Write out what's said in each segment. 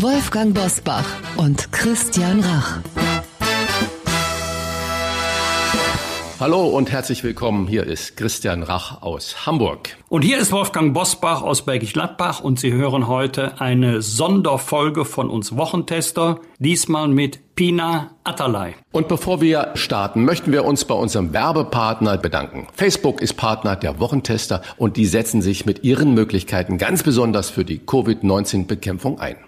Wolfgang Bosbach und Christian Rach. Hallo und herzlich willkommen. Hier ist Christian Rach aus Hamburg. Und hier ist Wolfgang Bosbach aus Bergisch Gladbach und Sie hören heute eine Sonderfolge von uns Wochentester, diesmal mit Pina Atalay. Und bevor wir starten, möchten wir uns bei unserem Werbepartner bedanken. Facebook ist Partner der Wochentester und die setzen sich mit ihren Möglichkeiten ganz besonders für die Covid-19-Bekämpfung ein.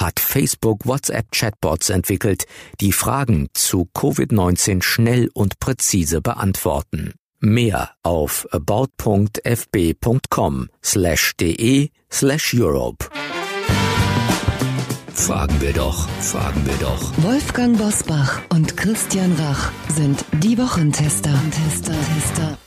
hat Facebook WhatsApp-Chatbots entwickelt, die Fragen zu Covid-19 schnell und präzise beantworten. Mehr auf about.fb.com slash de slash Europe. Fragen wir doch, fragen wir doch. Wolfgang Bosbach und Christian Rach sind die Wochentester. Tester, Tester.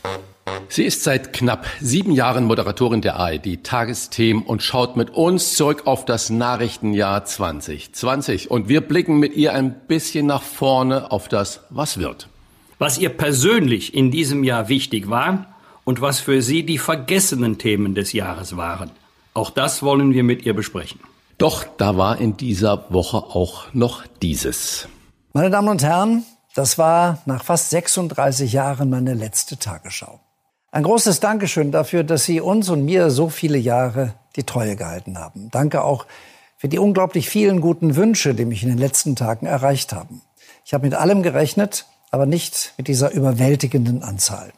Sie ist seit knapp sieben Jahren Moderatorin der ARD Tagesthemen und schaut mit uns zurück auf das Nachrichtenjahr 2020. Und wir blicken mit ihr ein bisschen nach vorne auf das, was wird was ihr persönlich in diesem Jahr wichtig war und was für sie die vergessenen Themen des Jahres waren. Auch das wollen wir mit ihr besprechen. Doch da war in dieser Woche auch noch dieses. Meine Damen und Herren, das war nach fast 36 Jahren meine letzte Tagesschau. Ein großes Dankeschön dafür, dass Sie uns und mir so viele Jahre die Treue gehalten haben. Danke auch für die unglaublich vielen guten Wünsche, die mich in den letzten Tagen erreicht haben. Ich habe mit allem gerechnet, aber nicht mit dieser überwältigenden Anzahl.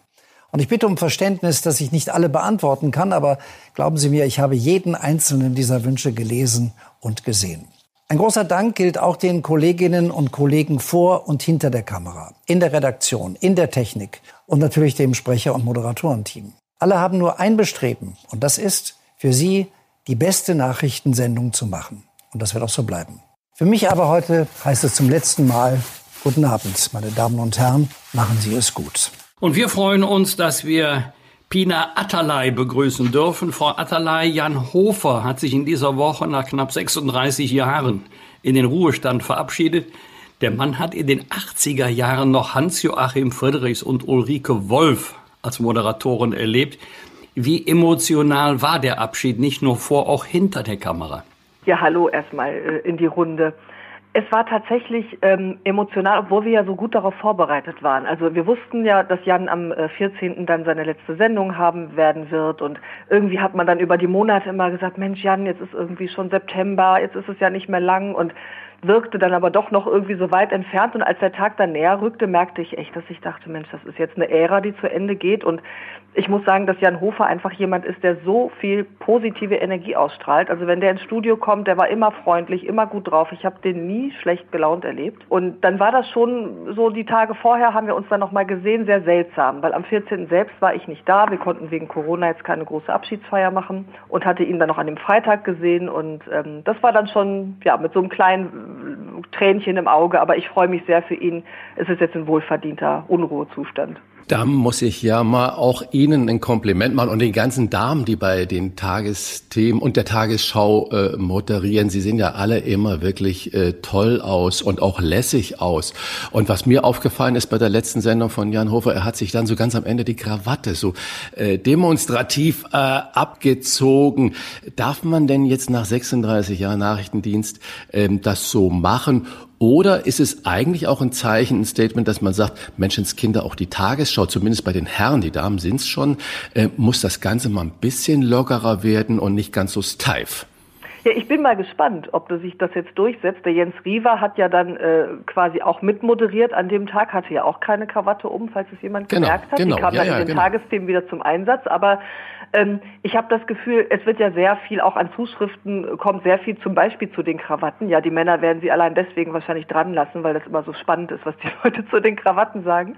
Und ich bitte um Verständnis, dass ich nicht alle beantworten kann, aber glauben Sie mir, ich habe jeden einzelnen dieser Wünsche gelesen und gesehen. Ein großer Dank gilt auch den Kolleginnen und Kollegen vor und hinter der Kamera, in der Redaktion, in der Technik und natürlich dem Sprecher- und Moderatorenteam. Alle haben nur ein Bestreben und das ist, für Sie die beste Nachrichtensendung zu machen. Und das wird auch so bleiben. Für mich aber heute heißt es zum letzten Mal Guten Abend, meine Damen und Herren. Machen Sie es gut. Und wir freuen uns, dass wir Pina Atalay begrüßen dürfen. Frau Atalay, Jan Hofer hat sich in dieser Woche nach knapp 36 Jahren in den Ruhestand verabschiedet. Der Mann hat in den 80er Jahren noch Hans-Joachim Friedrichs und Ulrike Wolf als Moderatoren erlebt. Wie emotional war der Abschied, nicht nur vor, auch hinter der Kamera? Ja, hallo erstmal äh, in die Runde. Es war tatsächlich ähm, emotional, obwohl wir ja so gut darauf vorbereitet waren. Also wir wussten ja, dass Jan am äh, 14. dann seine letzte Sendung haben werden wird und irgendwie hat man dann über die Monate immer gesagt, Mensch Jan, jetzt ist irgendwie schon September, jetzt ist es ja nicht mehr lang und wirkte dann aber doch noch irgendwie so weit entfernt und als der Tag dann näher rückte, merkte ich echt, dass ich dachte, Mensch, das ist jetzt eine Ära, die zu Ende geht und ich muss sagen, dass Jan Hofer einfach jemand ist, der so viel positive Energie ausstrahlt. Also wenn der ins Studio kommt, der war immer freundlich, immer gut drauf. Ich habe den nie schlecht gelaunt erlebt. Und dann war das schon so die Tage vorher haben wir uns dann noch mal gesehen, sehr seltsam, weil am 14. selbst war ich nicht da. Wir konnten wegen Corona jetzt keine große Abschiedsfeier machen und hatte ihn dann noch an dem Freitag gesehen und ähm, das war dann schon ja mit so einem kleinen Tränchen im Auge. Aber ich freue mich sehr für ihn. Es ist jetzt ein wohlverdienter Unruhezustand. Da muss ich ja mal auch Ihnen ein Kompliment machen und den ganzen Damen, die bei den Tagesthemen und der Tagesschau äh, moderieren. Sie sehen ja alle immer wirklich äh, toll aus und auch lässig aus. Und was mir aufgefallen ist bei der letzten Sendung von Jan Hofer, er hat sich dann so ganz am Ende die Krawatte so äh, demonstrativ äh, abgezogen. Darf man denn jetzt nach 36 Jahren Nachrichtendienst äh, das so machen? Oder ist es eigentlich auch ein Zeichen, ein Statement, dass man sagt, Menschenskinder, auch die Tagesschau, zumindest bei den Herren, die Damen sind es schon, äh, muss das Ganze mal ein bisschen lockerer werden und nicht ganz so steif? Ja, ich bin mal gespannt, ob sich das jetzt durchsetzt. Der Jens Riewer hat ja dann äh, quasi auch mitmoderiert an dem Tag, hatte ja auch keine Krawatte um, falls es jemand genau, gemerkt hat. Genau, Die kam ja, dann ja, in den genau. Tagesthemen wieder zum Einsatz. Aber ich habe das Gefühl, es wird ja sehr viel auch an Zuschriften, kommt sehr viel zum Beispiel zu den Krawatten. Ja, die Männer werden sie allein deswegen wahrscheinlich dran lassen, weil das immer so spannend ist, was die Leute zu den Krawatten sagen.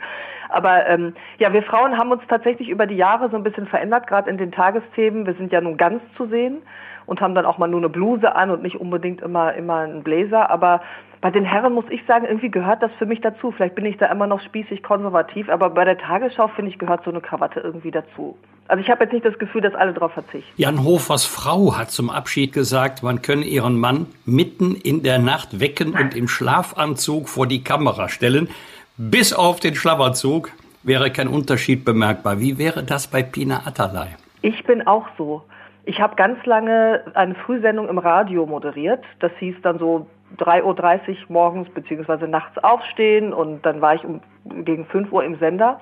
Aber ähm, ja, wir Frauen haben uns tatsächlich über die Jahre so ein bisschen verändert, gerade in den Tagesthemen. Wir sind ja nun ganz zu sehen und haben dann auch mal nur eine Bluse an und nicht unbedingt immer, immer einen Bläser. Aber bei den Herren muss ich sagen, irgendwie gehört das für mich dazu. Vielleicht bin ich da immer noch spießig konservativ, aber bei der Tagesschau, finde ich, gehört so eine Krawatte irgendwie dazu. Also ich habe jetzt nicht das Gefühl, dass alle darauf verzichten. Jan Hofers Frau hat zum Abschied gesagt, man könne ihren Mann mitten in der Nacht wecken und im Schlafanzug vor die Kamera stellen. Bis auf den Schlafanzug wäre kein Unterschied bemerkbar. Wie wäre das bei Pina Atalay? Ich bin auch so. Ich habe ganz lange eine Frühsendung im Radio moderiert. Das hieß dann so 3.30 Uhr morgens beziehungsweise nachts aufstehen und dann war ich um, gegen 5 Uhr im Sender.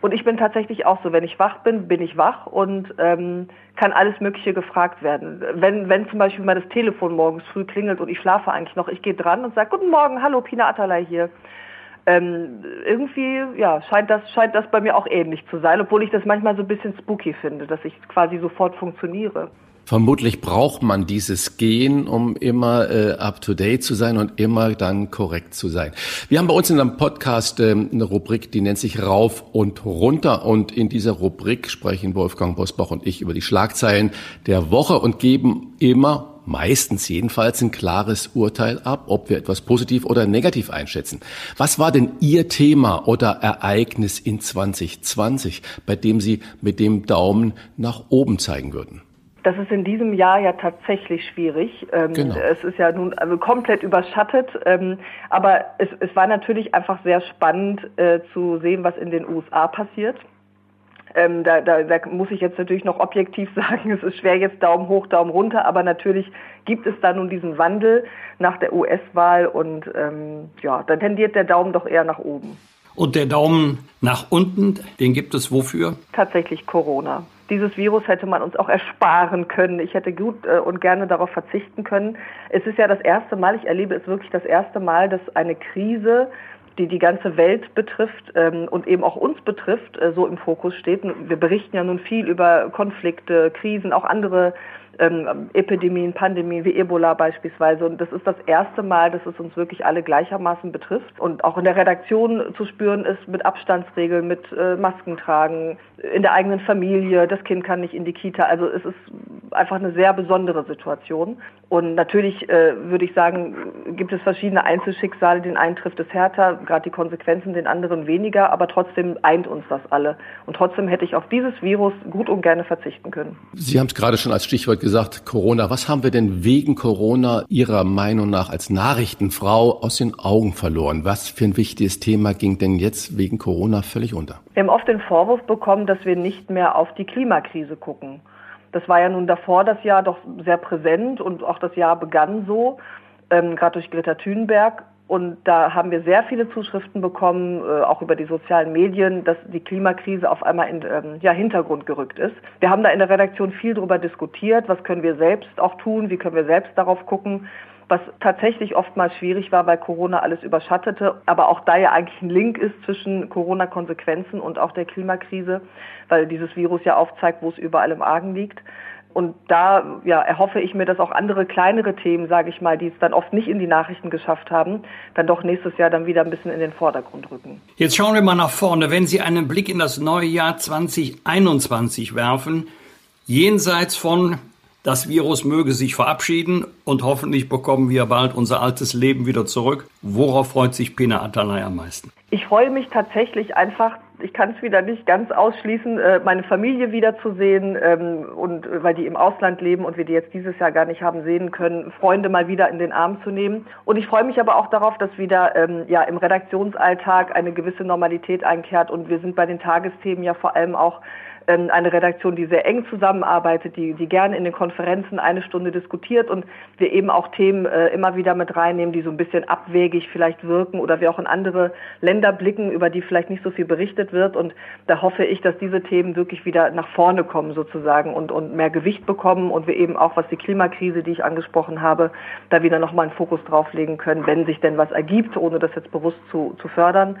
Und ich bin tatsächlich auch so, wenn ich wach bin, bin ich wach und ähm, kann alles Mögliche gefragt werden. Wenn, wenn zum Beispiel mal das Telefon morgens früh klingelt und ich schlafe eigentlich noch, ich gehe dran und sage, guten Morgen, hallo, Pina Atalay hier. Ähm, irgendwie ja, scheint, das, scheint das bei mir auch ähnlich zu sein, obwohl ich das manchmal so ein bisschen spooky finde, dass ich quasi sofort funktioniere. Vermutlich braucht man dieses Gehen, um immer äh, up-to-date zu sein und immer dann korrekt zu sein. Wir haben bei uns in einem Podcast äh, eine Rubrik, die nennt sich Rauf und Runter. Und in dieser Rubrik sprechen Wolfgang Bosbach und ich über die Schlagzeilen der Woche und geben immer meistens jedenfalls ein klares Urteil ab, ob wir etwas positiv oder negativ einschätzen. Was war denn Ihr Thema oder Ereignis in 2020, bei dem Sie mit dem Daumen nach oben zeigen würden? Das ist in diesem Jahr ja tatsächlich schwierig. Ähm, genau. Es ist ja nun also komplett überschattet. Ähm, aber es, es war natürlich einfach sehr spannend äh, zu sehen, was in den USA passiert. Ähm, da, da, da muss ich jetzt natürlich noch objektiv sagen, es ist schwer jetzt Daumen hoch, Daumen runter, aber natürlich gibt es da nun diesen Wandel nach der US-Wahl und ähm, ja, dann tendiert der Daumen doch eher nach oben. Und der Daumen nach unten, den gibt es wofür? Tatsächlich Corona. Dieses Virus hätte man uns auch ersparen können. Ich hätte gut äh, und gerne darauf verzichten können. Es ist ja das erste Mal, ich erlebe es wirklich das erste Mal, dass eine Krise die die ganze Welt betrifft ähm, und eben auch uns betrifft, äh, so im Fokus steht. Wir berichten ja nun viel über Konflikte, Krisen, auch andere ähm, Epidemien, Pandemien wie Ebola beispielsweise. Und das ist das erste Mal, dass es uns wirklich alle gleichermaßen betrifft. Und auch in der Redaktion zu spüren ist mit Abstandsregeln, mit äh, Masken tragen, in der eigenen Familie, das Kind kann nicht in die Kita. Also es ist einfach eine sehr besondere Situation. Und natürlich äh, würde ich sagen, gibt es verschiedene Einzelschicksale. Den einen trifft es härter, gerade die Konsequenzen, den anderen weniger, aber trotzdem eint uns das alle. Und trotzdem hätte ich auf dieses Virus gut und gerne verzichten können. Sie haben es gerade schon als Stichwort gesagt, Corona. Was haben wir denn wegen Corona Ihrer Meinung nach als Nachrichtenfrau aus den Augen verloren? Was für ein wichtiges Thema ging denn jetzt wegen Corona völlig unter? Wir haben oft den Vorwurf bekommen, dass wir nicht mehr auf die Klimakrise gucken. Das war ja nun davor das Jahr doch sehr präsent und auch das Jahr begann so, ähm, gerade durch Greta Thunberg. Und da haben wir sehr viele Zuschriften bekommen, äh, auch über die sozialen Medien, dass die Klimakrise auf einmal in ähm, ja, Hintergrund gerückt ist. Wir haben da in der Redaktion viel darüber diskutiert, was können wir selbst auch tun, wie können wir selbst darauf gucken was tatsächlich oftmals schwierig war, weil Corona alles überschattete, aber auch da ja eigentlich ein Link ist zwischen Corona-Konsequenzen und auch der Klimakrise, weil dieses Virus ja aufzeigt, wo es überall im Argen liegt. Und da ja, erhoffe ich mir, dass auch andere kleinere Themen, sage ich mal, die es dann oft nicht in die Nachrichten geschafft haben, dann doch nächstes Jahr dann wieder ein bisschen in den Vordergrund rücken. Jetzt schauen wir mal nach vorne. Wenn Sie einen Blick in das neue Jahr 2021 werfen, jenseits von das Virus möge sich verabschieden und hoffentlich bekommen wir bald unser altes Leben wieder zurück. Worauf freut sich Pina Atalay am meisten? Ich freue mich tatsächlich einfach, ich kann es wieder nicht ganz ausschließen, äh, meine Familie wiederzusehen ähm, und äh, weil die im Ausland leben und wir die jetzt dieses Jahr gar nicht haben sehen können, Freunde mal wieder in den Arm zu nehmen. Und ich freue mich aber auch darauf, dass wieder ähm, ja im Redaktionsalltag eine gewisse Normalität einkehrt und wir sind bei den Tagesthemen ja vor allem auch eine Redaktion, die sehr eng zusammenarbeitet, die, die gerne in den Konferenzen eine Stunde diskutiert und wir eben auch Themen äh, immer wieder mit reinnehmen, die so ein bisschen abwegig vielleicht wirken oder wir auch in andere Länder blicken, über die vielleicht nicht so viel berichtet wird. Und da hoffe ich, dass diese Themen wirklich wieder nach vorne kommen sozusagen und, und mehr Gewicht bekommen und wir eben auch, was die Klimakrise, die ich angesprochen habe, da wieder nochmal einen Fokus drauflegen können, wenn sich denn was ergibt, ohne das jetzt bewusst zu, zu fördern.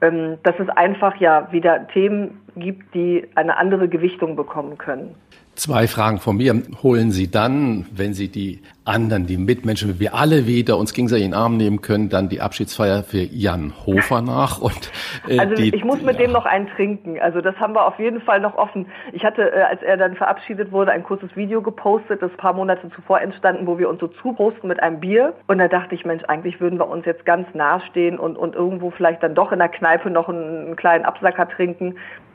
Ähm, dass es einfach ja wieder Themen gibt, die eine andere Gewichtung bekommen können. Zwei Fragen von mir. Holen Sie dann, wenn Sie die anderen, die Mitmenschen, wir alle wieder uns gegenseitig in den Arm nehmen können, dann die Abschiedsfeier für Jan Hofer nach. Und, äh, also die, ich muss mit ja. dem noch einen trinken. Also das haben wir auf jeden Fall noch offen. Ich hatte, äh, als er dann verabschiedet wurde, ein kurzes Video gepostet, das ein paar Monate zuvor entstanden, wo wir uns so zuprosten mit einem Bier. Und da dachte ich, Mensch, eigentlich würden wir uns jetzt ganz nahestehen und, und irgendwo vielleicht dann doch in der Kneipe noch einen, einen kleinen Absacker trinken.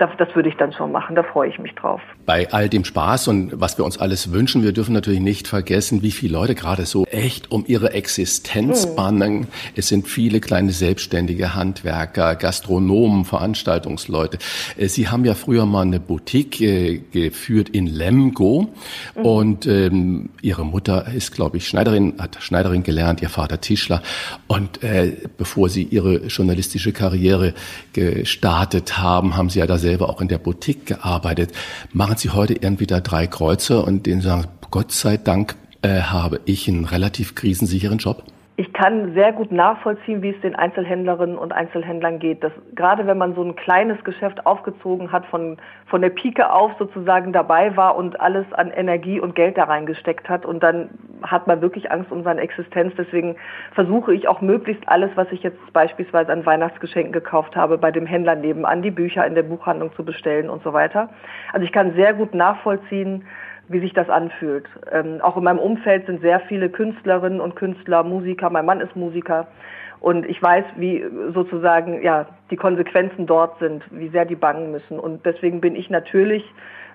Das, das würde ich dann schon machen. Da freue ich mich drauf. Bei all dem Spaß und was wir uns alles wünschen, wir dürfen natürlich nicht vergessen, wie viele Leute gerade so echt um ihre Existenz mhm. bangen. Es sind viele kleine selbstständige Handwerker, Gastronomen, Veranstaltungsleute. Äh, Sie haben ja früher mal eine Boutique äh, geführt in Lemgo mhm. und ähm, Ihre Mutter ist, glaube ich, Schneiderin, hat Schneiderin gelernt, Ihr Vater Tischler. Und äh, bevor Sie Ihre journalistische Karriere gestartet haben, haben Sie ja da selber auch in der Boutique gearbeitet. Machen Sie heute irgendwie da drei Kreuze und denen sagen, Gott sei Dank äh, habe ich einen relativ krisensicheren Job? Ich kann sehr gut nachvollziehen, wie es den Einzelhändlerinnen und Einzelhändlern geht. Dass, gerade wenn man so ein kleines Geschäft aufgezogen hat, von, von der Pike auf sozusagen dabei war und alles an Energie und Geld da reingesteckt hat und dann hat man wirklich Angst um seine Existenz. Deswegen versuche ich auch möglichst alles, was ich jetzt beispielsweise an Weihnachtsgeschenken gekauft habe, bei dem Händler nebenan die Bücher in der Buchhandlung zu bestellen und so weiter. Also ich kann sehr gut nachvollziehen, wie sich das anfühlt. Ähm, auch in meinem Umfeld sind sehr viele Künstlerinnen und Künstler, Musiker. Mein Mann ist Musiker. Und ich weiß, wie sozusagen ja die Konsequenzen dort sind, wie sehr die bangen müssen. Und deswegen bin ich natürlich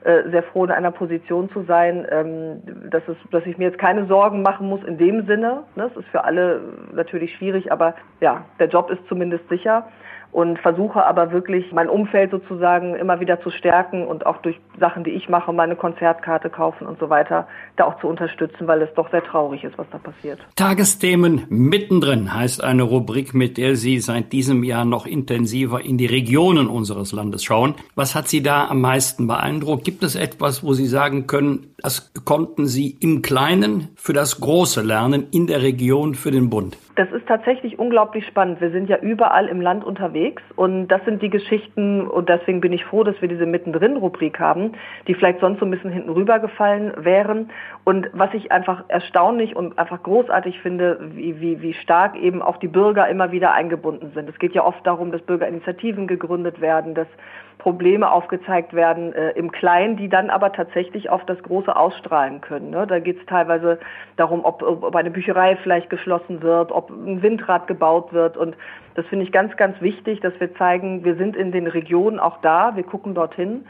äh, sehr froh, in einer Position zu sein, ähm, dass, es, dass ich mir jetzt keine Sorgen machen muss in dem Sinne. Ne? Das ist für alle natürlich schwierig, aber ja, der Job ist zumindest sicher und versuche aber wirklich mein Umfeld sozusagen immer wieder zu stärken und auch durch Sachen, die ich mache, meine Konzertkarte kaufen und so weiter, da auch zu unterstützen, weil es doch sehr traurig ist, was da passiert. Tagesthemen mittendrin heißt eine Rubrik, mit der Sie seit diesem Jahr noch intensiver in die Regionen unseres Landes schauen. Was hat Sie da am meisten beeindruckt? Gibt es etwas, wo Sie sagen können, das konnten Sie im Kleinen für das Große lernen, in der Region für den Bund? Das ist tatsächlich unglaublich spannend. Wir sind ja überall im Land unterwegs und das sind die Geschichten und deswegen bin ich froh, dass wir diese Mittendrin-Rubrik haben, die vielleicht sonst so ein bisschen hinten rübergefallen wären. Und was ich einfach erstaunlich und einfach großartig finde, wie, wie, wie stark eben auch die Bürger immer wieder eingebunden sind. Es geht ja oft darum, dass Bürgerinitiativen gegründet werden, dass Probleme aufgezeigt werden äh, im Kleinen, die dann aber tatsächlich auf das Große ausstrahlen können. Ne? Da geht es teilweise darum, ob, ob eine Bücherei vielleicht geschlossen wird, ob ein Windrad gebaut wird. Und das finde ich ganz, ganz wichtig, dass wir zeigen, wir sind in den Regionen auch da, wir gucken dorthin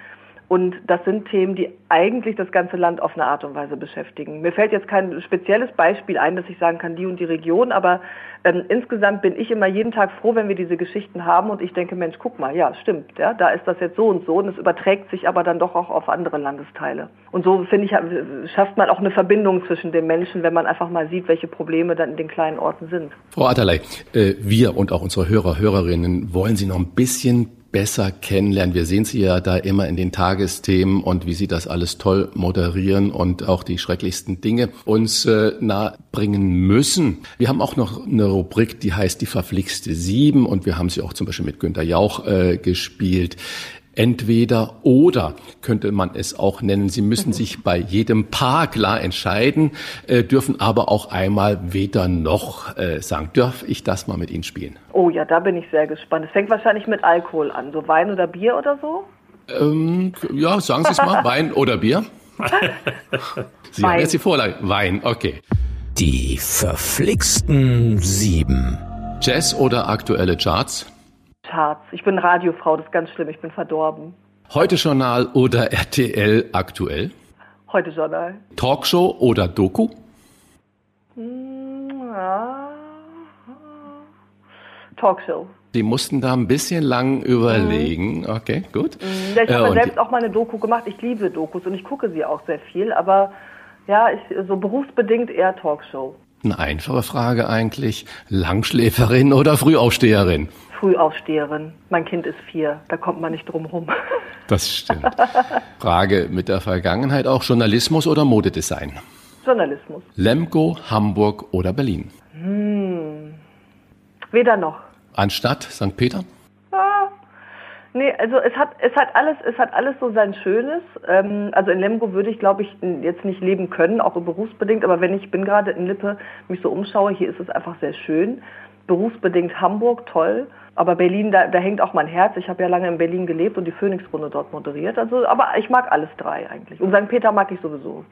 und das sind Themen, die eigentlich das ganze Land auf eine Art und Weise beschäftigen. Mir fällt jetzt kein spezielles Beispiel ein, dass ich sagen kann, die und die Region, aber ähm, insgesamt bin ich immer jeden Tag froh, wenn wir diese Geschichten haben und ich denke, Mensch, guck mal, ja, stimmt, ja, da ist das jetzt so und so und es überträgt sich aber dann doch auch auf andere Landesteile. Und so, finde ich, schafft man auch eine Verbindung zwischen den Menschen, wenn man einfach mal sieht, welche Probleme dann in den kleinen Orten sind. Frau Atalay, äh, wir und auch unsere Hörer, Hörerinnen wollen Sie noch ein bisschen besser kennenlernen. Wir sehen Sie ja da immer in den Tagesthemen und wie Sie das alles toll moderieren und auch die schrecklichsten Dinge uns äh, nahebringen müssen. Wir haben auch noch eine Rubrik, die heißt die verflixte Sieben und wir haben sie auch zum Beispiel mit Günter Jauch äh, gespielt. Entweder oder könnte man es auch nennen. Sie müssen sich bei jedem Paar klar entscheiden, äh, dürfen aber auch einmal weder noch äh, sagen. Darf ich das mal mit Ihnen spielen? Oh ja, da bin ich sehr gespannt. Es fängt wahrscheinlich mit Alkohol an. So Wein oder Bier oder so? Ähm, ja, sagen Sie es mal. Wein oder Bier? Sie Wein. haben jetzt die Vorlage. Wein, okay. Die verflixten sieben. Jazz oder aktuelle Charts? Charts. Ich bin Radiofrau, das ist ganz schlimm, ich bin verdorben. Heute Journal oder RTL aktuell? Heute Journal. Talkshow oder Doku? Ja. Talkshow. Sie mussten da ein bisschen lang überlegen. Okay, gut. Ja, ich habe äh, selbst auch mal eine Doku gemacht. Ich liebe Dokus und ich gucke sie auch sehr viel, aber ja, ich, so berufsbedingt eher Talkshow. Eine einfache Frage eigentlich. Langschläferin oder Frühaufsteherin? Frühaufsteherin. Mein Kind ist vier, da kommt man nicht drum rum. Das stimmt. Frage mit der Vergangenheit auch Journalismus oder Modedesign? Journalismus. Lemgo, Hamburg oder Berlin? Hm. Weder noch. Anstatt St. Peter? Nee, also es hat, es hat alles, es hat alles so sein Schönes. Ähm, also in Lemgo würde ich, glaube ich, jetzt nicht leben können, auch berufsbedingt. Aber wenn ich bin gerade in Lippe, mich so umschaue, hier ist es einfach sehr schön. Berufsbedingt Hamburg, toll. Aber Berlin, da, da hängt auch mein Herz. Ich habe ja lange in Berlin gelebt und die Phoenix-Runde dort moderiert. Also, aber ich mag alles drei eigentlich. Und St. Peter mag ich sowieso.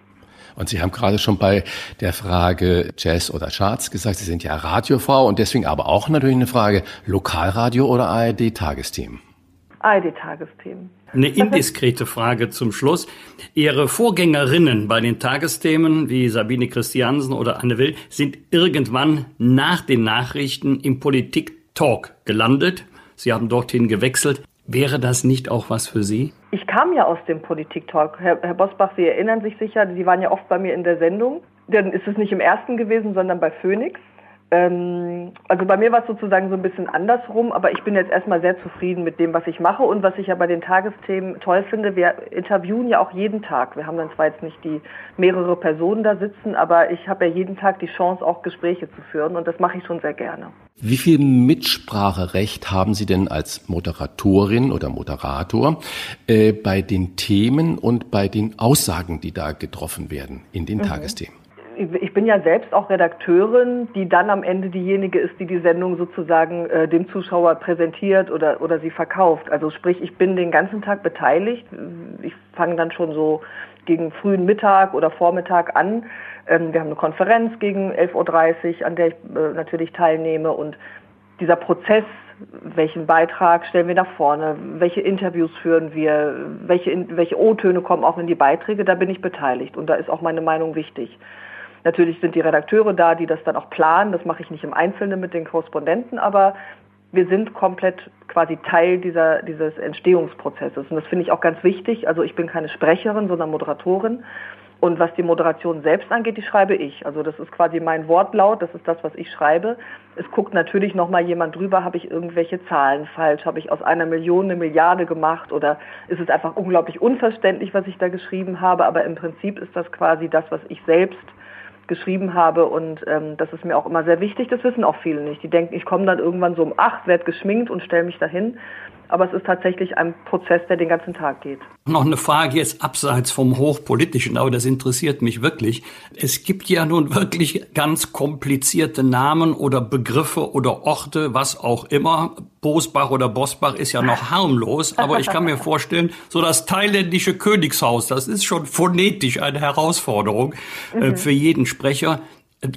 Und Sie haben gerade schon bei der Frage Jazz oder Charts gesagt, Sie sind ja Radiofrau und deswegen aber auch natürlich eine Frage Lokalradio oder ARD-Tagesthemen? ARD-Tagesthemen. Eine indiskrete Frage zum Schluss. Ihre Vorgängerinnen bei den Tagesthemen wie Sabine Christiansen oder Anne Will sind irgendwann nach den Nachrichten im Politik-Talk gelandet. Sie haben dorthin gewechselt. Wäre das nicht auch was für Sie? Ich kam ja aus dem Politik-Talk. Herr, Herr Bosbach, Sie erinnern sich sicher, Sie waren ja oft bei mir in der Sendung. Dann ist es nicht im ersten gewesen, sondern bei Phoenix. Ähm, also bei mir war es sozusagen so ein bisschen andersrum, aber ich bin jetzt erstmal sehr zufrieden mit dem, was ich mache und was ich ja bei den Tagesthemen toll finde. Wir interviewen ja auch jeden Tag. Wir haben dann zwar jetzt nicht die mehrere Personen da sitzen, aber ich habe ja jeden Tag die Chance, auch Gespräche zu führen und das mache ich schon sehr gerne. Wie viel Mitspracherecht haben Sie denn als Moderatorin oder Moderator äh, bei den Themen und bei den Aussagen, die da getroffen werden in den mhm. Tagesthemen? Ich bin ja selbst auch Redakteurin, die dann am Ende diejenige ist, die die Sendung sozusagen äh, dem Zuschauer präsentiert oder, oder sie verkauft. Also sprich, ich bin den ganzen Tag beteiligt. Ich fange dann schon so gegen frühen Mittag oder Vormittag an. Ähm, wir haben eine Konferenz gegen 11.30 Uhr, an der ich äh, natürlich teilnehme. Und dieser Prozess, welchen Beitrag stellen wir nach vorne, welche Interviews führen wir, welche, welche O-Töne kommen auch in die Beiträge, da bin ich beteiligt. Und da ist auch meine Meinung wichtig. Natürlich sind die Redakteure da, die das dann auch planen. Das mache ich nicht im Einzelnen mit den Korrespondenten, aber wir sind komplett quasi Teil dieser, dieses Entstehungsprozesses. Und das finde ich auch ganz wichtig. Also ich bin keine Sprecherin, sondern Moderatorin. Und was die Moderation selbst angeht, die schreibe ich. Also das ist quasi mein Wortlaut, das ist das, was ich schreibe. Es guckt natürlich nochmal jemand drüber, habe ich irgendwelche Zahlen falsch, habe ich aus einer Million eine Milliarde gemacht oder ist es einfach unglaublich unverständlich, was ich da geschrieben habe. Aber im Prinzip ist das quasi das, was ich selbst geschrieben habe und ähm, das ist mir auch immer sehr wichtig. Das wissen auch viele nicht. Die denken, ich komme dann irgendwann so um acht, werde geschminkt und stelle mich dahin aber es ist tatsächlich ein Prozess, der den ganzen Tag geht. Noch eine Frage jetzt abseits vom Hochpolitischen, aber das interessiert mich wirklich. Es gibt ja nun wirklich ganz komplizierte Namen oder Begriffe oder Orte, was auch immer. Bosbach oder Bosbach ist ja noch harmlos, aber ich kann mir vorstellen, so das thailändische Königshaus, das ist schon phonetisch eine Herausforderung äh, mhm. für jeden Sprecher.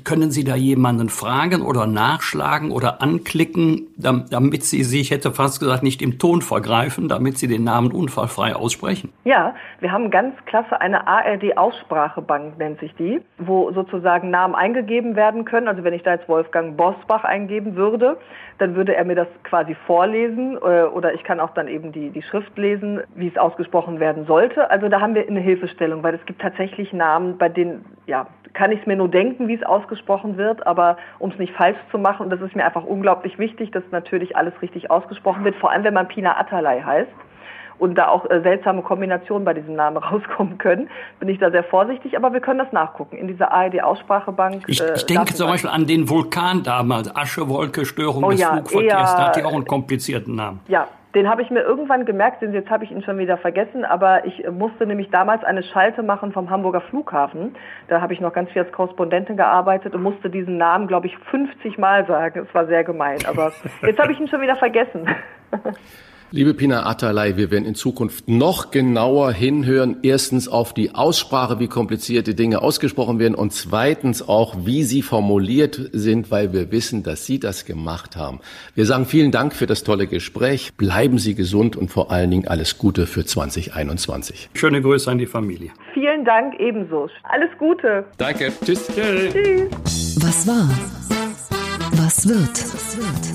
Können Sie da jemanden fragen oder nachschlagen oder anklicken, damit Sie sich, hätte fast gesagt, nicht im Ton vergreifen, damit Sie den Namen unfallfrei aussprechen? Ja, wir haben ganz klasse eine ARD-Aussprachebank, nennt sich die, wo sozusagen Namen eingegeben werden können. Also wenn ich da jetzt Wolfgang Bosbach eingeben würde, dann würde er mir das quasi vorlesen äh, oder ich kann auch dann eben die, die Schrift lesen, wie es ausgesprochen werden sollte. Also da haben wir eine Hilfestellung, weil es gibt tatsächlich Namen, bei denen, ja, kann ich es mir nur denken, wie es ausgesprochen wird, aber um es nicht falsch zu machen, und das ist mir einfach unglaublich wichtig, dass natürlich alles richtig ausgesprochen wird, vor allem wenn man Pina Atalay heißt und da auch äh, seltsame Kombinationen bei diesem Namen rauskommen können, bin ich da sehr vorsichtig, aber wir können das nachgucken in dieser ARD-Aussprachebank. Ich, äh, ich denke zum Beispiel an den Vulkan damals, Aschewolke, Störung oh, des ja, Flugverkehrs, da hat ja auch einen komplizierten Namen. Ja, den habe ich mir irgendwann gemerkt, denn jetzt habe ich ihn schon wieder vergessen, aber ich musste nämlich damals eine Schalte machen vom Hamburger Flughafen. Da habe ich noch ganz viel als Korrespondentin gearbeitet und musste diesen Namen, glaube ich, 50 Mal sagen. Es war sehr gemein, aber jetzt habe ich ihn schon wieder vergessen. Liebe Pina Atalay, wir werden in Zukunft noch genauer hinhören. Erstens auf die Aussprache, wie komplizierte Dinge ausgesprochen werden und zweitens auch, wie sie formuliert sind, weil wir wissen, dass Sie das gemacht haben. Wir sagen vielen Dank für das tolle Gespräch. Bleiben Sie gesund und vor allen Dingen alles Gute für 2021. Schöne Grüße an die Familie. Vielen Dank ebenso. Alles Gute. Danke. Tschüss. Tschüss. Was war? Was wird? Was wird?